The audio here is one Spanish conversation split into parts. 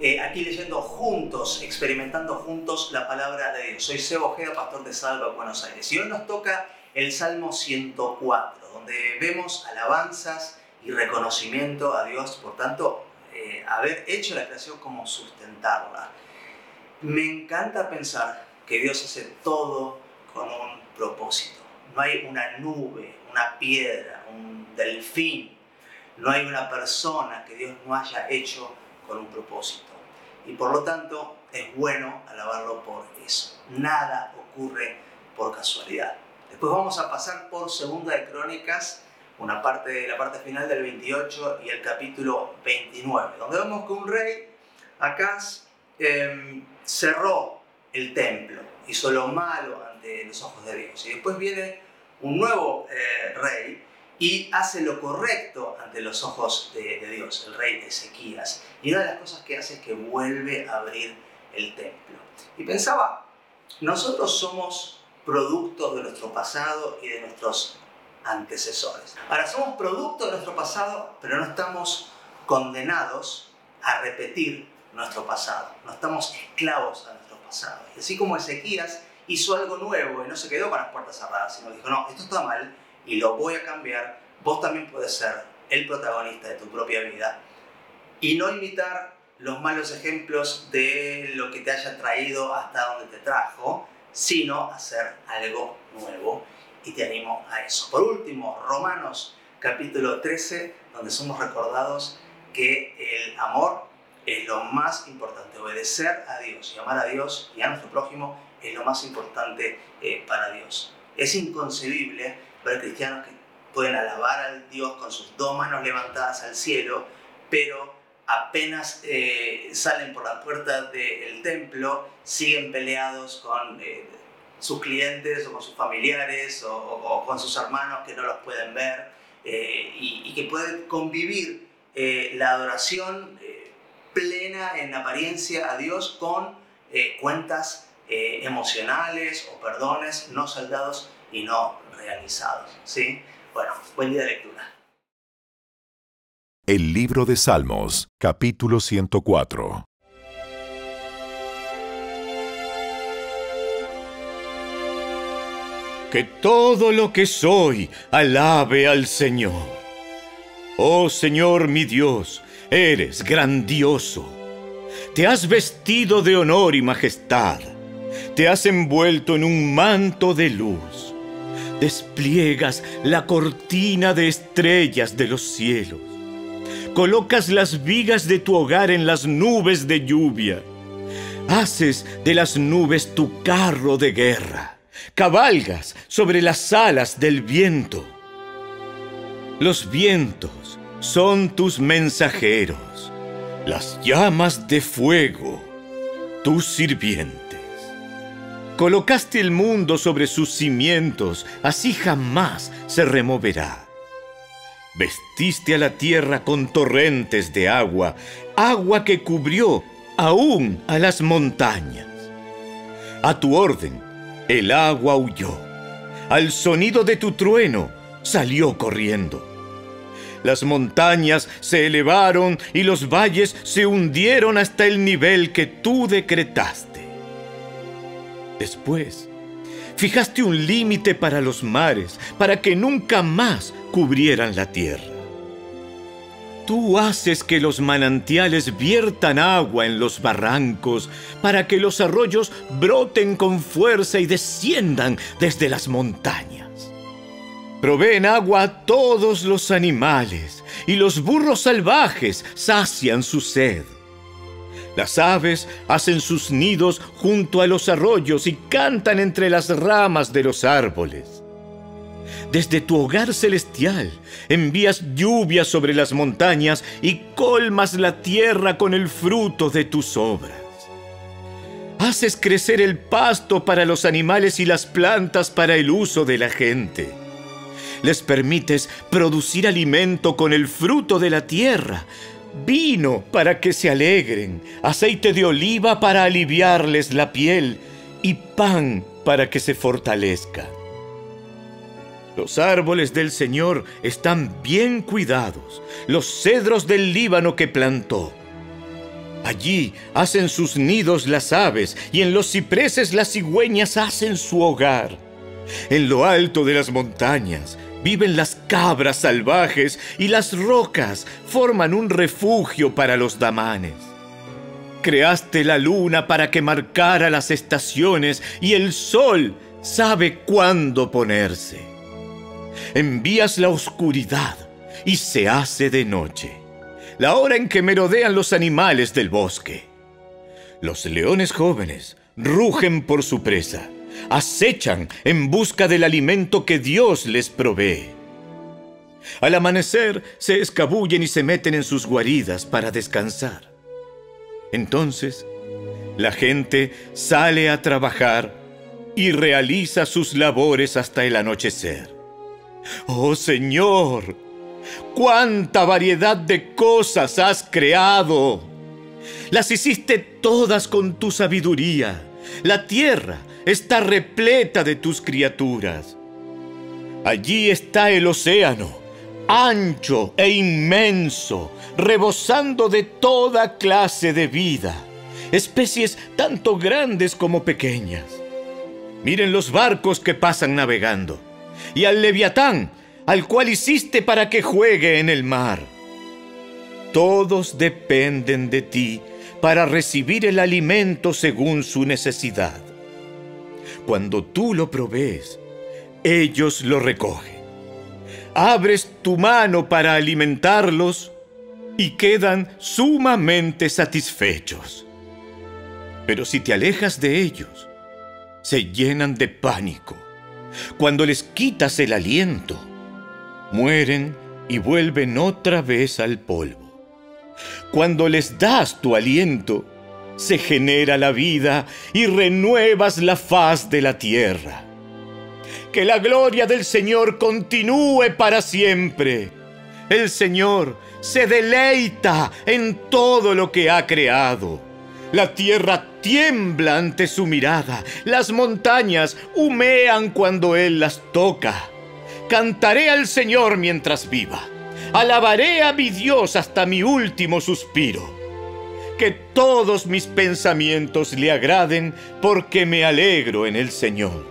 eh, aquí leyendo juntos, experimentando juntos la palabra de Dios. Soy Sebo Ojeda, pastor de Salva, Buenos Aires. Y hoy nos toca el Salmo 104, donde vemos alabanzas y reconocimiento a Dios, por tanto, eh, haber hecho la creación como sustentarla. Me encanta pensar que Dios hace todo con un propósito. No hay una nube, una piedra, un delfín, no hay una persona que Dios no haya hecho con un propósito. Y por lo tanto es bueno alabarlo por eso. Nada ocurre por casualidad. Después vamos a pasar por Segunda de Crónicas, una parte, la parte final del 28 y el capítulo 29, donde vemos que un rey, acá em, cerró el templo, hizo lo malo ante los ojos de Dios. Y después viene un nuevo eh, rey y hace lo correcto ante los ojos de, Dios, el rey Ezequías. Y una de las cosas que hace es que vuelve a abrir el templo. Y pensaba, nosotros somos producto de nuestro pasado y de nuestros antecesores. Ahora, somos producto de nuestro pasado, pero no estamos condenados a repetir nuestro pasado. No estamos esclavos a nuestro pasado. Y así como Ezequías hizo algo nuevo y no se quedó con las puertas cerradas, sino dijo, no, esto está mal, y lo voy a cambiar, vos también puedes ser el protagonista de tu propia vida y no imitar los malos ejemplos de lo que te haya traído hasta donde te trajo, sino hacer algo nuevo y te animo a eso. Por último, Romanos capítulo 13, donde somos recordados que el amor es lo más importante, obedecer a Dios y amar a Dios y a nuestro prójimo es lo más importante eh, para Dios. Es inconcebible ver cristianos que pueden alabar al Dios con sus dos manos levantadas al cielo, pero apenas eh, salen por la puerta del templo, siguen peleados con eh, sus clientes o con sus familiares o, con sus hermanos que no los pueden ver eh, y, y, que pueden convivir la adoración plena en apariencia a Dios con cuentas emocionales o perdones no saldados y no realizados. ¿sí? Bueno, buen día de lectura. El libro de Salmos, capítulo 104. Que todo lo que soy alabe al Señor. Oh Señor mi Dios, eres grandioso. Te has vestido de honor y majestad. Te has envuelto en un manto de luz despliegas la cortina de estrellas de los cielos. Colocas las vigas de tu hogar en las nubes de lluvia. Haces de las nubes tu carro de guerra. Cabalgas sobre las alas del viento. Los vientos son tus mensajeros, las llamas de fuego, tus sirvientes. Colocaste el mundo sobre sus cimientos, así jamás se removerá. Vestiste a la tierra con torrentes de agua, agua que cubrió aún a las montañas. A tu orden, el agua huyó. Al sonido de tu trueno, salió corriendo. Las montañas se elevaron y los valles se hundieron hasta el nivel que tú decretaste. Después, fijaste un límite para los mares, para que nunca más cubrieran la tierra. Tú haces que los manantiales viertan agua en los barrancos, para que los arroyos broten con fuerza y desciendan desde las montañas. Proveen agua a todos los animales, y los burros salvajes sacian su sed. Las aves hacen sus nidos junto a los arroyos y cantan entre las ramas de los árboles. Desde tu hogar celestial envías lluvia sobre las montañas y colmas la tierra con el fruto de tus obras. Haces crecer el pasto para los animales y las plantas para el uso de la gente. Les permites producir alimento con el fruto de la tierra vino para que se alegren, aceite de oliva para aliviarles la piel y pan para que se fortalezcan. Los árboles del Señor están bien cuidados, los cedros del Líbano que plantó. Allí hacen sus nidos las aves y en los cipreses las cigüeñas hacen su hogar. En lo alto de las montañas viven las cabras salvajes y las rocas forman un refugio para los damanes. Creaste la luna para que marcara las estaciones y el sol sabe cuándo ponerse. Envías la oscuridad y se hace de noche, la hora en que merodean los animales del bosque. Los leones jóvenes rugen por su presa, acechan en busca del alimento que Dios les provee. Al amanecer se escabullen y se meten en sus guaridas para descansar. Entonces, la gente sale a trabajar y realiza sus labores hasta el anochecer. Oh Señor, cuánta variedad de cosas has creado. Las hiciste todas con tu sabiduría. La tierra está repleta de tus criaturas. Allí está el océano, ancho e inmenso, rebosando de toda clase de vida, especies tanto grandes como pequeñas. Miren los barcos que pasan navegando, y al leviatán, al cual hiciste para que juegue en el mar. Todos dependen de ti para recibir el alimento según su necesidad. Cuando tú lo provees, ellos lo recogen. Abres tu mano para alimentarlos y quedan sumamente satisfechos. Pero si te alejas de ellos, se llenan de pánico. Cuando les quitas el aliento, mueren y vuelven otra vez al polvo. Cuando les das tu aliento, se genera la vida y renuevas la faz de la tierra. Que la gloria del Señor continúe para siempre. El Señor se deleita en todo lo que ha creado. La tierra tiembla ante su mirada, las montañas humean cuando Él las toca. Cantaré al Señor mientras viva. Alabaré a mi Dios hasta mi último suspiro. Que todos mis pensamientos le agraden porque me alegro en el Señor.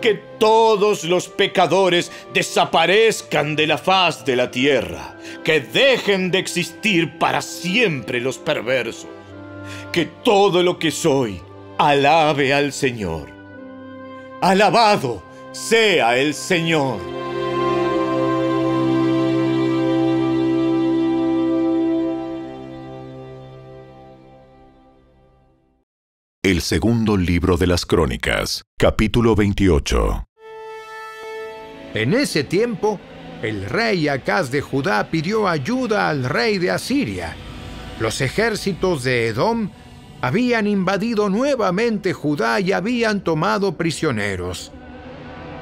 Que todos los pecadores desaparezcan de la faz de la tierra. Que dejen de existir para siempre los perversos. Que todo lo que soy alabe al Señor. Alabado sea el Señor. El segundo libro de las Crónicas, capítulo 28. En ese tiempo, el rey Acaz de Judá pidió ayuda al rey de Asiria. Los ejércitos de Edom habían invadido nuevamente Judá y habían tomado prisioneros.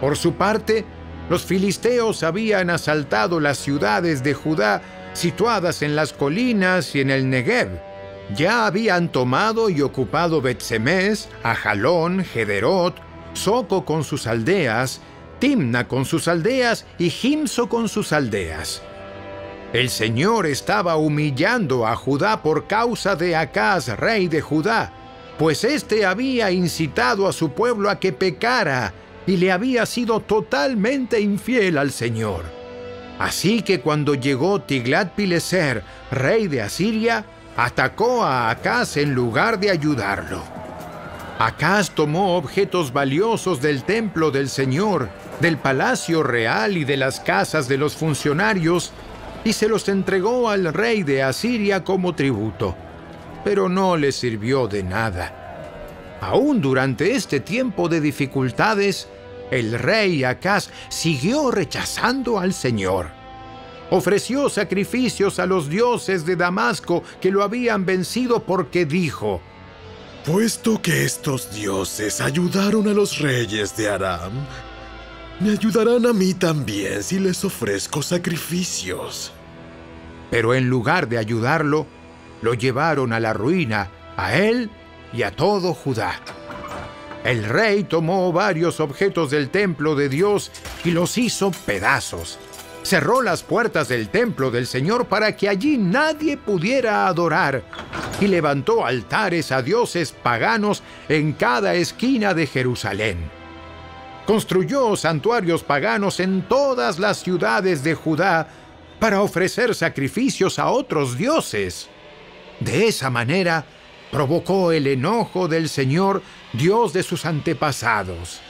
Por su parte, los filisteos habían asaltado las ciudades de Judá situadas en las colinas y en el Negev ya habían tomado y ocupado Betsemes, Ajalón, Gederot, Soco con sus aldeas, Timna con sus aldeas y Gimso con sus aldeas. El Señor estaba humillando a Judá por causa de Acaz, rey de Judá, pues éste había incitado a su pueblo a que pecara y le había sido totalmente infiel al Señor. Así que cuando llegó Tiglat-Pileser, rey de Asiria, atacó a Acaz en lugar de ayudarlo. Acaz tomó objetos valiosos del templo del Señor, del palacio real y de las casas de los funcionarios y se los entregó al rey de Asiria como tributo, pero no le sirvió de nada. Aún durante este tiempo de dificultades, el rey Acaz siguió rechazando al Señor ofreció sacrificios a los dioses de Damasco que lo habían vencido porque dijo, Puesto que estos dioses ayudaron a los reyes de Aram, me ayudarán a mí también si les ofrezco sacrificios. Pero en lugar de ayudarlo, lo llevaron a la ruina, a él y a todo Judá. El rey tomó varios objetos del templo de Dios y los hizo pedazos cerró las puertas del templo del Señor para que allí nadie pudiera adorar y levantó altares a dioses paganos en cada esquina de Jerusalén. Construyó santuarios paganos en todas las ciudades de Judá para ofrecer sacrificios a otros dioses. De esa manera provocó el enojo del Señor, Dios de sus antepasados.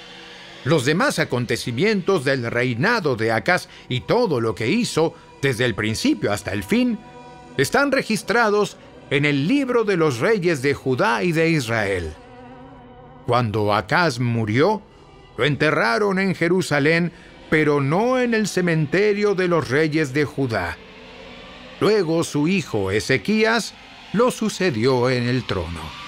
Los demás acontecimientos del reinado de Acaz y todo lo que hizo, desde el principio hasta el fin, están registrados en el libro de los reyes de Judá y de Israel. Cuando Acaz murió, lo enterraron en Jerusalén, pero no en el cementerio de los reyes de Judá. Luego su hijo Ezequías lo sucedió en el trono.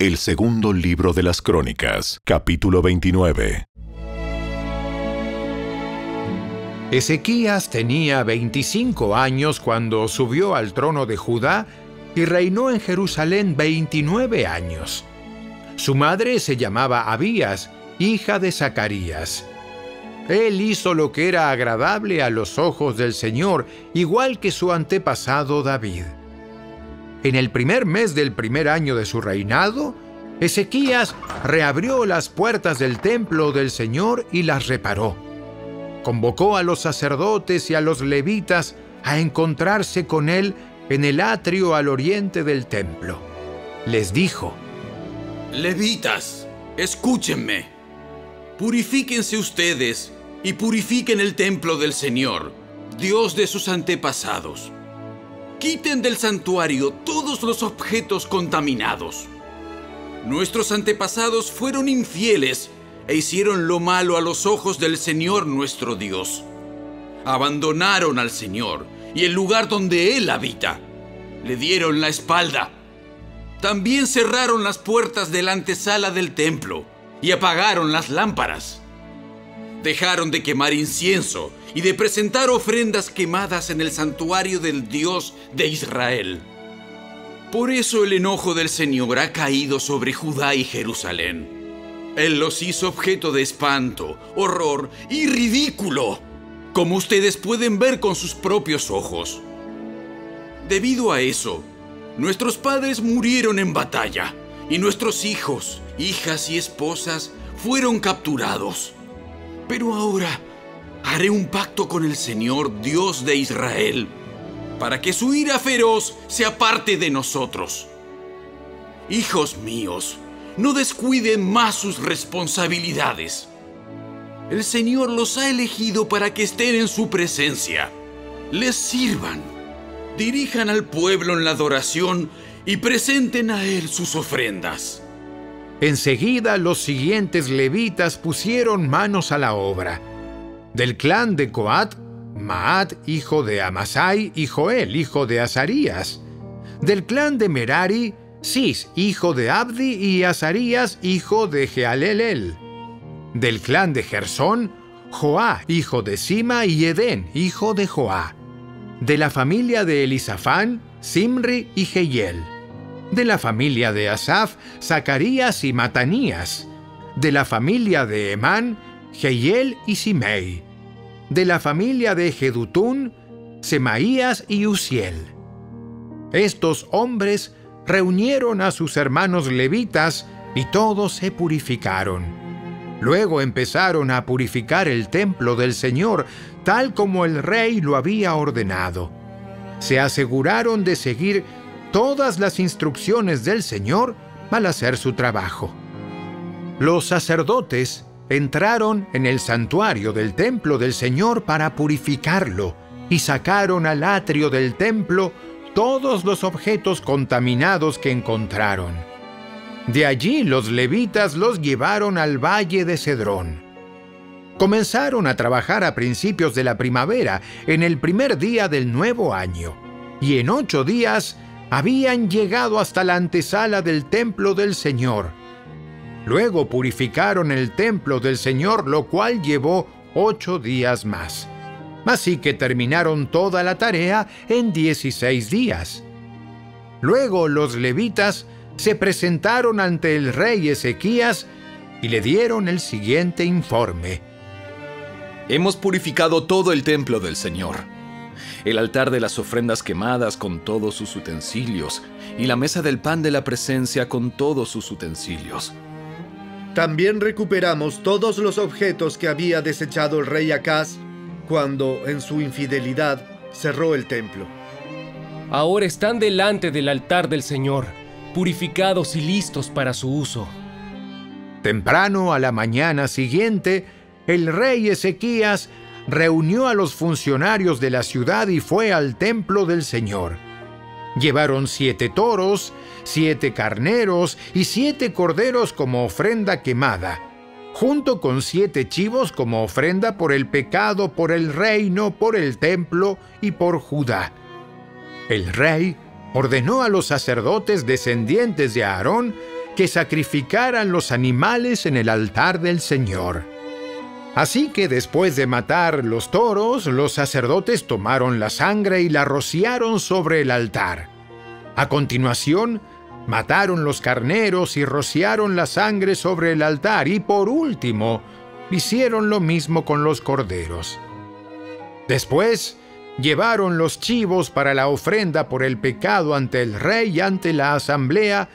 El segundo libro de las Crónicas, capítulo 29. Ezequías tenía 25 años cuando subió al trono de Judá y reinó en Jerusalén 29 años. Su madre se llamaba Abías, hija de Zacarías. Él hizo lo que era agradable a los ojos del Señor, igual que su antepasado David. En el primer mes del primer año de su reinado, Ezequías reabrió las puertas del templo del Señor y las reparó. Convocó a los sacerdotes y a los levitas a encontrarse con él en el atrio al oriente del templo. Les dijo, Levitas, escúchenme. Purifíquense ustedes y purifiquen el templo del Señor, Dios de sus antepasados Quiten del santuario todos los objetos contaminados. Nuestros antepasados fueron infieles e hicieron lo malo a los ojos del Señor nuestro Dios. Abandonaron al Señor y el lugar donde Él habita. Le dieron la espalda. También cerraron las puertas de la antesala del templo y apagaron las lámparas. Dejaron de quemar incienso y de presentar ofrendas quemadas en el santuario del Dios de Israel. Por eso el enojo del Señor ha caído sobre Judá y Jerusalén. Él los hizo objeto de espanto, horror y ridículo, como ustedes pueden ver con sus propios ojos. Debido a eso, nuestros padres murieron en batalla y nuestros hijos, hijas y esposas fueron capturados. Pero ahora haré un pacto con el Señor Dios de Israel, para que su ira feroz se aparte de nosotros. Hijos míos, no descuiden más sus responsabilidades. El Señor los ha elegido para que estén en su presencia. Les sirvan, dirijan al pueblo en la adoración y presenten a Él sus ofrendas. Enseguida los siguientes levitas pusieron manos a la obra del clan de Coat, Maat, hijo de Amasai, y Joel, hijo de Azarías. Del clan de Merari, Sis, hijo de Abdi, y Azarías, hijo de Jealelel. Del clan de Gersón, Joá, hijo de Sima, y Edén, hijo de Joá. De la familia de Elisafán, Simri y Jehiel. De la familia de Asaf, Zacarías y Matanías. De la familia de Emán, Jehiel y Simei. De la familia de Jedutún, Semaías y Uziel. Estos hombres reunieron a sus hermanos levitas y todos se purificaron. Luego empezaron a purificar el templo del Señor, tal como el rey lo había ordenado. Se aseguraron de seguir todas las instrucciones del Señor al hacer su trabajo. Los sacerdotes entraron en el santuario del templo del Señor para purificarlo y sacaron al atrio del templo todos los objetos contaminados que encontraron. De allí los levitas los llevaron al valle de Cedrón. Comenzaron a trabajar a principios de la primavera, en el primer día del nuevo año, y en ocho días habían llegado hasta la antesala del templo del Señor, Luego purificaron el templo del Señor, lo cual llevó ocho días más. Así que terminaron toda la tarea en dieciséis días. Luego los levitas se presentaron ante el rey Ezequías y le dieron el siguiente informe. Hemos purificado todo el templo del Señor, el altar de las ofrendas quemadas con todos sus utensilios, y la mesa del pan de la presencia con todos sus utensilios. También recuperamos todos los objetos que había desechado el rey Acaz cuando, en su infidelidad, cerró el templo. Ahora están delante del altar del Señor, purificados y listos para su uso. Temprano a la mañana siguiente, el rey Ezequías reunió a los funcionarios de la ciudad y fue al templo del Señor. Llevaron siete toros, siete carneros y siete corderos como ofrenda quemada, junto con siete chivos como ofrenda por el pecado, por el reino, por el templo y por Judá. El rey ordenó a los sacerdotes descendientes de Aarón que sacrificaran los animales en el altar del Señor. Así que después de matar los toros, los sacerdotes tomaron la sangre y la rociaron sobre el altar. A continuación, mataron los carneros y rociaron la sangre sobre el altar y por último, hicieron lo mismo con los corderos. Después, llevaron los chivos para la ofrenda por el pecado ante el rey y ante la asamblea,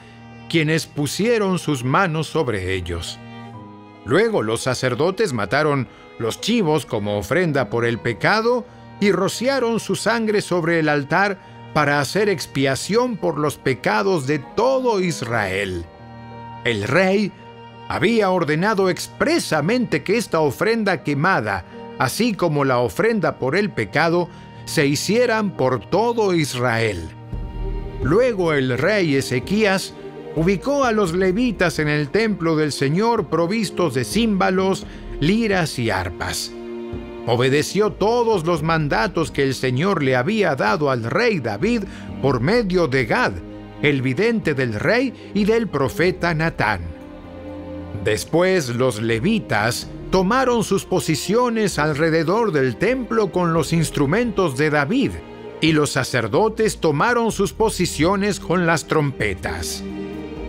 quienes pusieron sus manos sobre ellos. Luego los sacerdotes mataron los chivos como ofrenda por el pecado y rociaron su sangre sobre el altar para hacer expiación por los pecados de todo Israel. El rey había ordenado expresamente que esta ofrenda quemada, así como la ofrenda por el pecado, se hicieran por todo Israel. Luego el rey Ezequías ubicó a los levitas en el templo del Señor provistos de címbalos, liras y arpas. Obedeció todos los mandatos que el Señor le había dado al rey David por medio de Gad, el vidente del rey y del profeta Natán. Después los levitas tomaron sus posiciones alrededor del templo con los instrumentos de David, y los sacerdotes tomaron sus posiciones con las trompetas.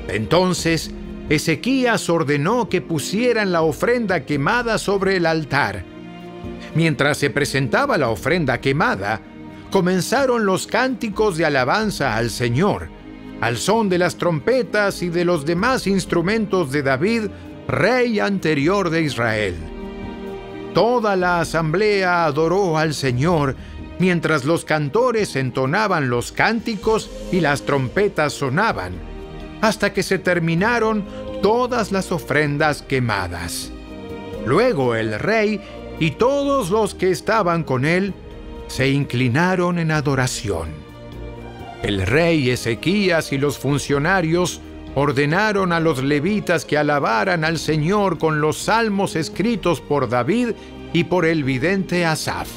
Entonces Ezequías ordenó que pusieran la ofrenda quemada sobre el altar. Mientras se presentaba la ofrenda quemada, comenzaron los cánticos de alabanza al Señor, al son de las trompetas y de los demás instrumentos de David, rey anterior de Israel. Toda la asamblea adoró al Señor mientras los cantores entonaban los cánticos y las trompetas sonaban hasta que se terminaron todas las ofrendas quemadas. Luego el rey y todos los que estaban con él se inclinaron en adoración. El rey Ezequías y los funcionarios ordenaron a los levitas que alabaran al Señor con los salmos escritos por David y por el vidente Asaf.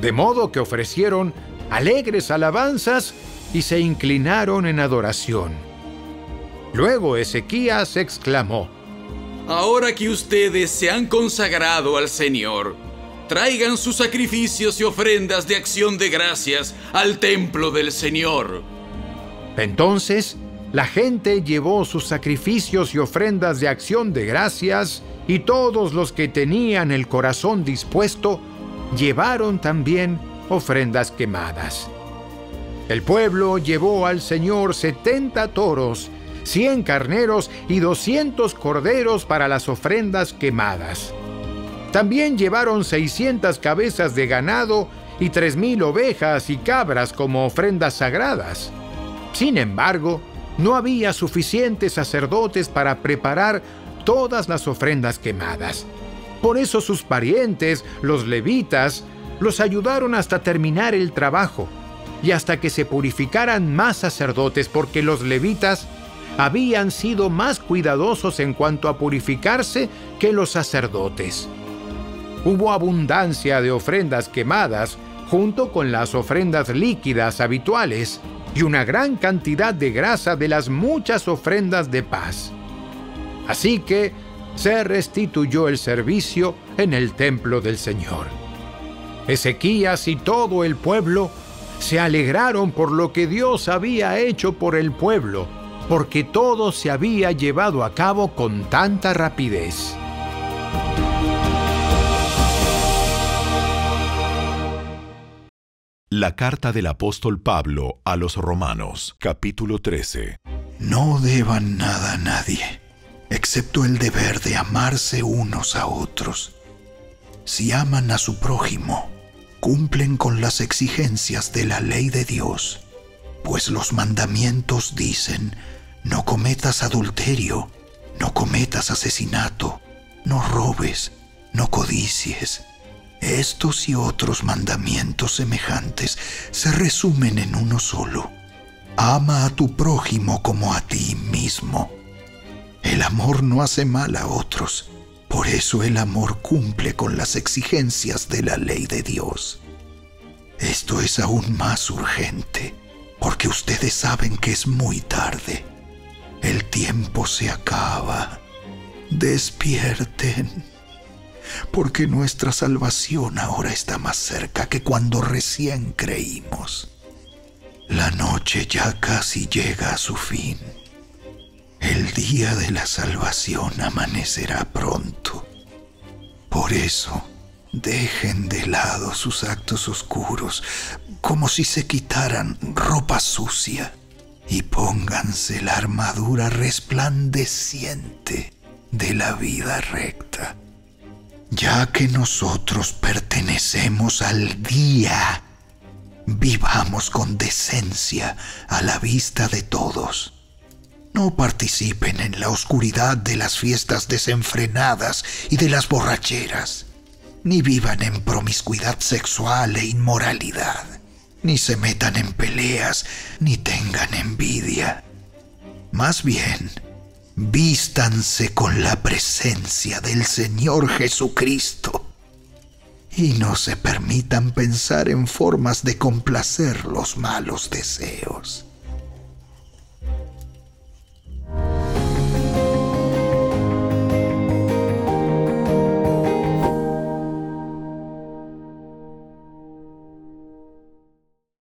De modo que ofrecieron alegres alabanzas y se inclinaron en adoración. Luego Ezequías exclamó, Ahora que ustedes se han consagrado al Señor, traigan sus sacrificios y ofrendas de acción de gracias al templo del Señor. Entonces la gente llevó sus sacrificios y ofrendas de acción de gracias, y todos los que tenían el corazón dispuesto llevaron también ofrendas quemadas. El pueblo llevó al Señor setenta toros 100 carneros y 200 corderos para las ofrendas quemadas. También llevaron 600 cabezas de ganado y 3.000 ovejas y cabras como ofrendas sagradas. Sin embargo, no había suficientes sacerdotes para preparar todas las ofrendas quemadas. Por eso sus parientes, los levitas, los ayudaron hasta terminar el trabajo y hasta que se purificaran más sacerdotes porque los levitas habían sido más cuidadosos en cuanto a purificarse que los sacerdotes. Hubo abundancia de ofrendas quemadas junto con las ofrendas líquidas habituales y una gran cantidad de grasa de las muchas ofrendas de paz. Así que se restituyó el servicio en el templo del Señor. Ezequías y todo el pueblo se alegraron por lo que Dios había hecho por el pueblo porque todo se había llevado a cabo con tanta rapidez. La carta del apóstol Pablo a los Romanos, capítulo 13. No deban nada a nadie, excepto el deber de amarse unos a otros. Si aman a su prójimo, cumplen con las exigencias de la ley de Dios, pues los mandamientos dicen, no cometas adulterio, no cometas asesinato, no robes, no codicies estos y otros mandamientos semejantes se resumen en uno solo. Ama a tu prójimo como a ti mismo. El amor no hace mal a otros. Por eso el amor cumple con las exigencias de la ley de Dios. Esto es aún más urgente, porque ustedes saben que es muy tarde. El tiempo se acaba. Despierten porque nuestra salvación ahora está más cerca que cuando recién creímos. La noche ya casi llega a su fin. El día de la salvación amanecerá pronto. Por eso, dejen de lado sus actos oscuros, como si se quitaran ropa sucia, y pónganse la armadura resplandeciente de la vida recta ya que nosotros pertenecemos al día, vivamos con decencia a la vista de todos. No participen en la oscuridad de las fiestas desenfrenadas y de las borracheras, ni vivan en promiscuidad sexual e inmoralidad, ni se metan en peleas, ni tengan envidia. Más bien, vístanse con la presencia del Señor Jesucristo y no se permitan pensar en formas de complacer los malos deseos.